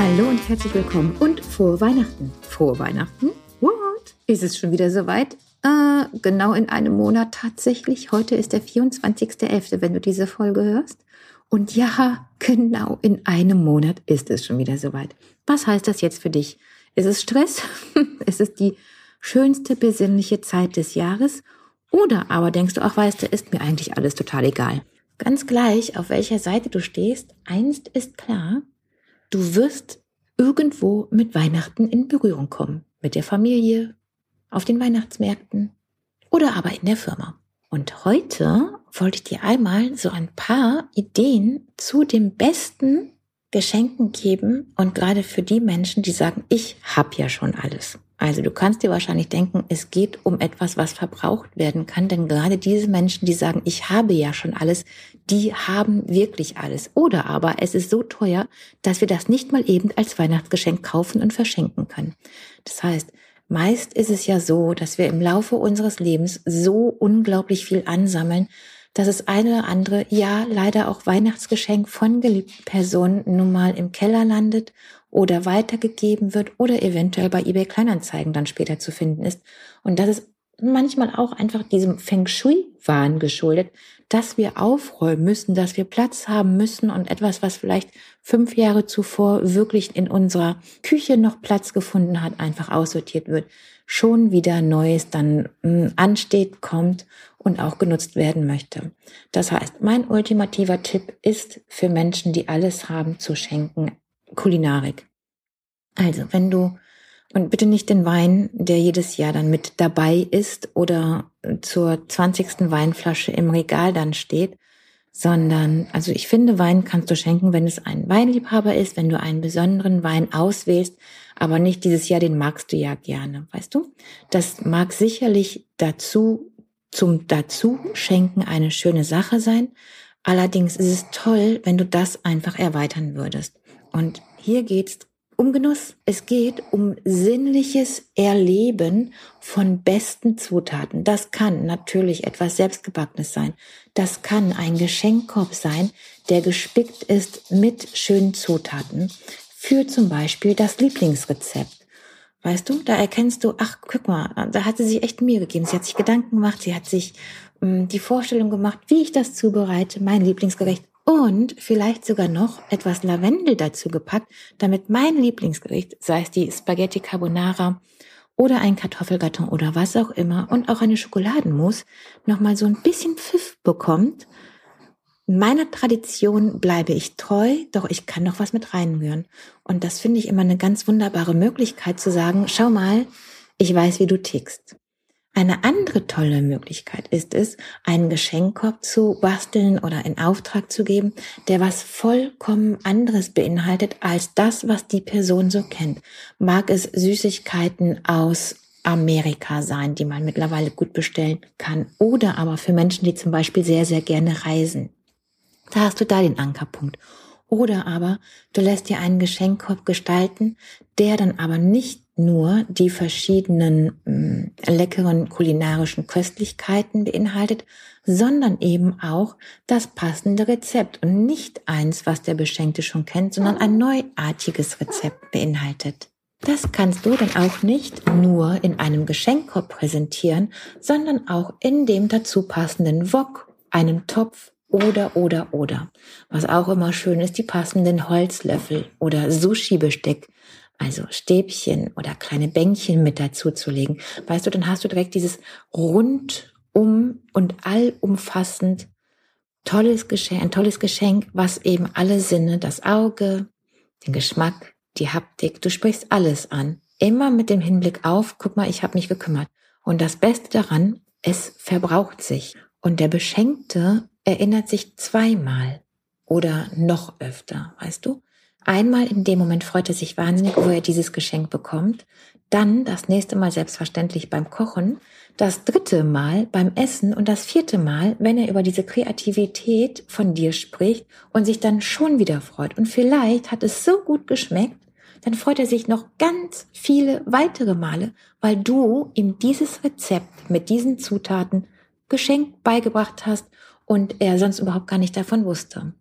Hallo und herzlich willkommen und frohe Weihnachten. Frohe Weihnachten? What? Ist es schon wieder soweit? Äh, genau in einem Monat tatsächlich. Heute ist der 24.11., wenn du diese Folge hörst. Und ja, genau in einem Monat ist es schon wieder soweit. Was heißt das jetzt für dich? Ist es Stress? ist es die schönste besinnliche Zeit des Jahres? Oder aber denkst du, ach weißt du, ist mir eigentlich alles total egal. Ganz gleich, auf welcher Seite du stehst, einst ist klar, du wirst irgendwo mit Weihnachten in Berührung kommen. Mit der Familie, auf den Weihnachtsmärkten oder aber in der Firma. Und heute wollte ich dir einmal so ein paar Ideen zu den besten Geschenken geben und gerade für die Menschen, die sagen, ich habe ja schon alles. Also du kannst dir wahrscheinlich denken, es geht um etwas, was verbraucht werden kann, denn gerade diese Menschen, die sagen, ich habe ja schon alles, die haben wirklich alles. Oder aber es ist so teuer, dass wir das nicht mal eben als Weihnachtsgeschenk kaufen und verschenken können. Das heißt, meist ist es ja so, dass wir im Laufe unseres Lebens so unglaublich viel ansammeln, dass es eine oder andere, ja, leider auch Weihnachtsgeschenk von geliebten Personen nun mal im Keller landet oder weitergegeben wird oder eventuell bei eBay Kleinanzeigen dann später zu finden ist. Und das ist manchmal auch einfach diesem Feng Shui-Wahn geschuldet, dass wir aufräumen müssen, dass wir Platz haben müssen und etwas, was vielleicht fünf Jahre zuvor wirklich in unserer Küche noch Platz gefunden hat, einfach aussortiert wird, schon wieder Neues dann hm, ansteht, kommt und auch genutzt werden möchte. Das heißt, mein ultimativer Tipp ist für Menschen, die alles haben, zu schenken, Kulinarik. Also, wenn du, und bitte nicht den Wein, der jedes Jahr dann mit dabei ist oder zur 20. Weinflasche im Regal dann steht, sondern, also ich finde, Wein kannst du schenken, wenn es ein Weinliebhaber ist, wenn du einen besonderen Wein auswählst, aber nicht dieses Jahr, den magst du ja gerne, weißt du? Das mag sicherlich dazu, zum dazu schenken eine schöne Sache sein. Allerdings ist es toll, wenn du das einfach erweitern würdest. Und hier geht's um Genuss. Es geht um sinnliches Erleben von besten Zutaten. Das kann natürlich etwas Selbstgebackenes sein. Das kann ein Geschenkkorb sein, der gespickt ist mit schönen Zutaten für zum Beispiel das Lieblingsrezept. Weißt du, da erkennst du, ach, guck mal, da hat sie sich echt Mühe gegeben. Sie hat sich Gedanken gemacht, sie hat sich mh, die Vorstellung gemacht, wie ich das zubereite, mein Lieblingsgericht und vielleicht sogar noch etwas Lavendel dazu gepackt, damit mein Lieblingsgericht, sei es die Spaghetti Carbonara oder ein Kartoffelgatton oder was auch immer und auch eine Schokoladenmus nochmal so ein bisschen Pfiff bekommt. Meiner Tradition bleibe ich treu, doch ich kann noch was mit reinrühren. Und das finde ich immer eine ganz wunderbare Möglichkeit zu sagen, schau mal, ich weiß, wie du tickst. Eine andere tolle Möglichkeit ist es, einen Geschenkkorb zu basteln oder in Auftrag zu geben, der was vollkommen anderes beinhaltet als das, was die Person so kennt. Mag es Süßigkeiten aus Amerika sein, die man mittlerweile gut bestellen kann, oder aber für Menschen, die zum Beispiel sehr, sehr gerne reisen. Da hast du da den Ankerpunkt. Oder aber du lässt dir einen Geschenkkorb gestalten, der dann aber nicht nur die verschiedenen mm, leckeren kulinarischen Köstlichkeiten beinhaltet, sondern eben auch das passende Rezept und nicht eins, was der Beschenkte schon kennt, sondern ein neuartiges Rezept beinhaltet. Das kannst du dann auch nicht nur in einem Geschenkkorb präsentieren, sondern auch in dem dazu passenden Wok, einem Topf oder, oder, oder. Was auch immer schön ist, die passenden Holzlöffel oder Sushi-Besteck, also Stäbchen oder kleine Bänkchen mit dazu zu legen. Weißt du, dann hast du direkt dieses rundum und allumfassend tolles Geschenk, ein tolles Geschenk, was eben alle Sinne, das Auge, den Geschmack, die Haptik, du sprichst alles an. Immer mit dem Hinblick auf, guck mal, ich habe mich gekümmert. Und das Beste daran, es verbraucht sich. Und der Beschenkte erinnert sich zweimal oder noch öfter, weißt du? Einmal in dem Moment freut er sich wahnsinnig, wo er dieses Geschenk bekommt. Dann das nächste Mal selbstverständlich beim Kochen. Das dritte Mal beim Essen und das vierte Mal, wenn er über diese Kreativität von dir spricht und sich dann schon wieder freut. Und vielleicht hat es so gut geschmeckt, dann freut er sich noch ganz viele weitere Male, weil du ihm dieses Rezept mit diesen Zutaten geschenkt beigebracht hast und er sonst überhaupt gar nicht davon wusste.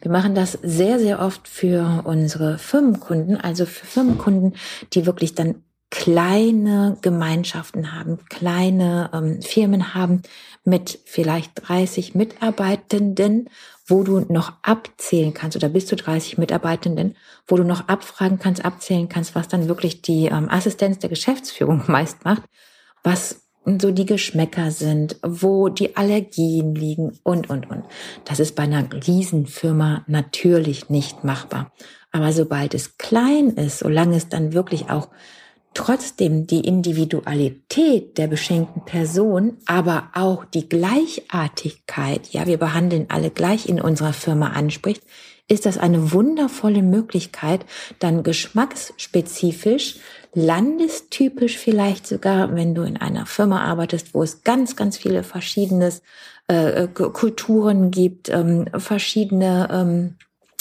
Wir machen das sehr, sehr oft für unsere Firmenkunden, also für Firmenkunden, die wirklich dann kleine Gemeinschaften haben, kleine ähm, Firmen haben mit vielleicht 30 Mitarbeitenden, wo du noch abzählen kannst oder bis zu 30 Mitarbeitenden, wo du noch abfragen kannst, abzählen kannst, was dann wirklich die ähm, Assistenz der Geschäftsführung meist macht, was so die Geschmäcker sind, wo die Allergien liegen und, und, und. Das ist bei einer Riesenfirma natürlich nicht machbar. Aber sobald es klein ist, solange es dann wirklich auch trotzdem die Individualität der beschenkten Person, aber auch die Gleichartigkeit, ja, wir behandeln alle gleich in unserer Firma anspricht, ist das eine wundervolle Möglichkeit, dann geschmacksspezifisch, landestypisch vielleicht sogar, wenn du in einer Firma arbeitest, wo es ganz, ganz viele verschiedene äh, Kulturen gibt, ähm, verschiedene ähm,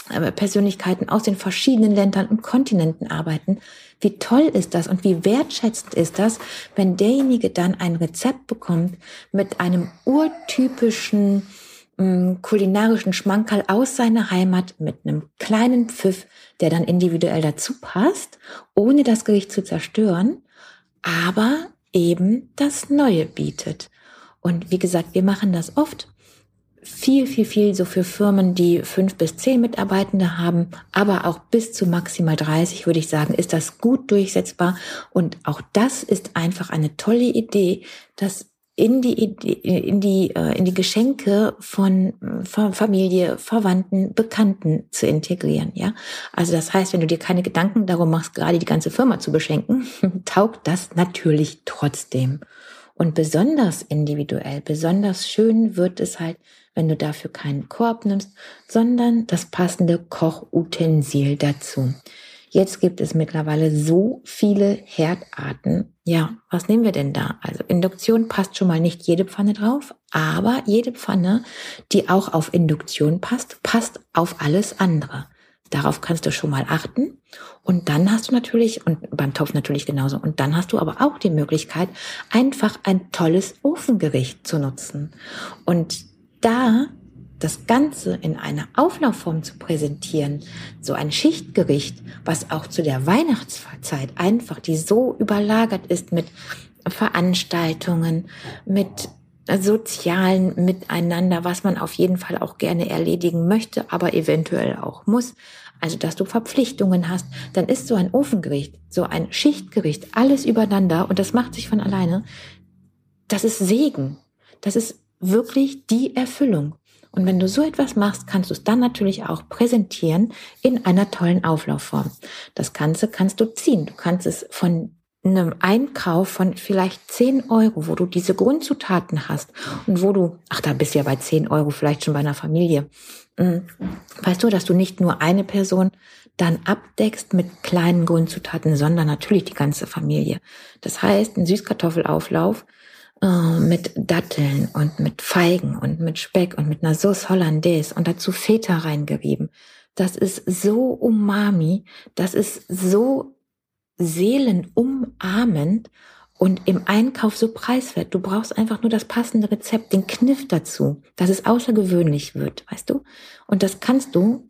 äh, Persönlichkeiten aus den verschiedenen Ländern und Kontinenten arbeiten. Wie toll ist das und wie wertschätzend ist das, wenn derjenige dann ein Rezept bekommt mit einem urtypischen kulinarischen Schmankerl aus seiner Heimat mit einem kleinen Pfiff, der dann individuell dazu passt, ohne das Gericht zu zerstören, aber eben das Neue bietet. Und wie gesagt, wir machen das oft viel, viel, viel so für Firmen, die fünf bis zehn Mitarbeitende haben, aber auch bis zu maximal 30, würde ich sagen, ist das gut durchsetzbar. Und auch das ist einfach eine tolle Idee, das in die, in die, äh, in die Geschenke von Familie, Verwandten, Bekannten zu integrieren, ja. Also das heißt, wenn du dir keine Gedanken darum machst, gerade die ganze Firma zu beschenken, taugt das natürlich trotzdem. Und besonders individuell, besonders schön wird es halt, wenn du dafür keinen Korb nimmst, sondern das passende Kochutensil dazu. Jetzt gibt es mittlerweile so viele Herdarten. Ja, was nehmen wir denn da? Also Induktion passt schon mal nicht jede Pfanne drauf, aber jede Pfanne, die auch auf Induktion passt, passt auf alles andere. Darauf kannst du schon mal achten. Und dann hast du natürlich, und beim Topf natürlich genauso, und dann hast du aber auch die Möglichkeit, einfach ein tolles Ofengericht zu nutzen. Und da das Ganze in einer Auflaufform zu präsentieren, so ein Schichtgericht, was auch zu der Weihnachtszeit einfach, die so überlagert ist mit Veranstaltungen, mit sozialen Miteinander, was man auf jeden Fall auch gerne erledigen möchte, aber eventuell auch muss. Also, dass du Verpflichtungen hast, dann ist so ein Ofengericht, so ein Schichtgericht, alles übereinander und das macht sich von alleine. Das ist Segen. Das ist wirklich die Erfüllung. Und wenn du so etwas machst, kannst du es dann natürlich auch präsentieren in einer tollen Auflaufform. Das Ganze kannst du ziehen. Du kannst es von einem Einkauf von vielleicht 10 Euro, wo du diese Grundzutaten hast und wo du, ach, da bist du ja bei 10 Euro vielleicht schon bei einer Familie. Hm, weißt du, dass du nicht nur eine Person dann abdeckst mit kleinen Grundzutaten, sondern natürlich die ganze Familie. Das heißt, ein Süßkartoffelauflauf mit Datteln und mit Feigen und mit Speck und mit einer Sauce Hollandaise und dazu Feta reingerieben. Das ist so umami, das ist so seelenumarmend und im Einkauf so preiswert. Du brauchst einfach nur das passende Rezept, den Kniff dazu, dass es außergewöhnlich wird, weißt du? Und das kannst du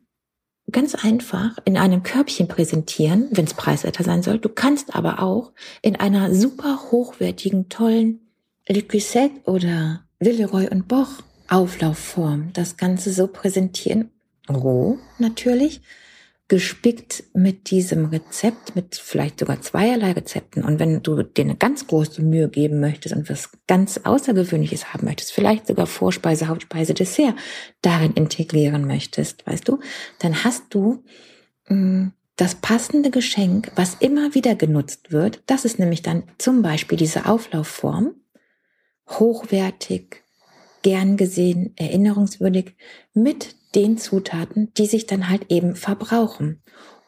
ganz einfach in einem Körbchen präsentieren, wenn es preiswerter sein soll. Du kannst aber auch in einer super hochwertigen, tollen Le Cuisette oder Villeroy und Boch Auflaufform das Ganze so präsentieren. Roh natürlich, gespickt mit diesem Rezept, mit vielleicht sogar zweierlei Rezepten. Und wenn du dir eine ganz große Mühe geben möchtest und was ganz Außergewöhnliches haben möchtest, vielleicht sogar Vorspeise, Hauptspeise, Dessert darin integrieren möchtest, weißt du, dann hast du mh, mm, das passende Geschenk, was immer wieder genutzt wird. Das ist nämlich dann zum Beispiel diese Auflaufform hochwertig, gern gesehen, erinnerungswürdig mit den Zutaten, die sich dann halt eben verbrauchen.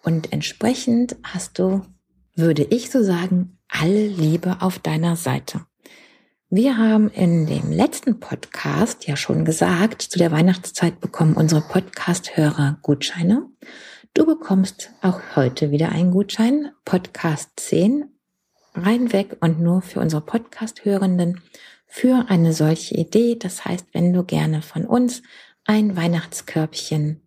Und entsprechend hast du, würde ich so sagen, alle Liebe auf deiner Seite. Wir haben in dem letzten Podcast ja schon gesagt, zu der Weihnachtszeit bekommen unsere Podcast-Hörer Gutscheine. Du bekommst auch heute wieder einen Gutschein, Podcast 10, rein weg und nur für unsere Podcast-Hörenden für eine solche Idee. Das heißt, wenn du gerne von uns ein Weihnachtskörbchen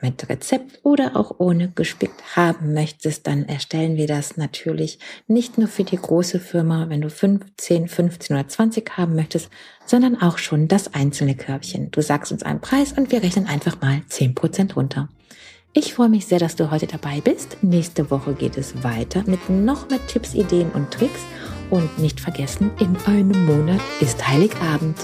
mit Rezept oder auch ohne gespickt haben möchtest, dann erstellen wir das natürlich nicht nur für die große Firma, wenn du 15, 15 oder 20 haben möchtest, sondern auch schon das einzelne Körbchen. Du sagst uns einen Preis und wir rechnen einfach mal 10% runter. Ich freue mich sehr, dass du heute dabei bist. Nächste Woche geht es weiter mit noch mehr Tipps, Ideen und Tricks. Und nicht vergessen, in einem Monat ist Heiligabend.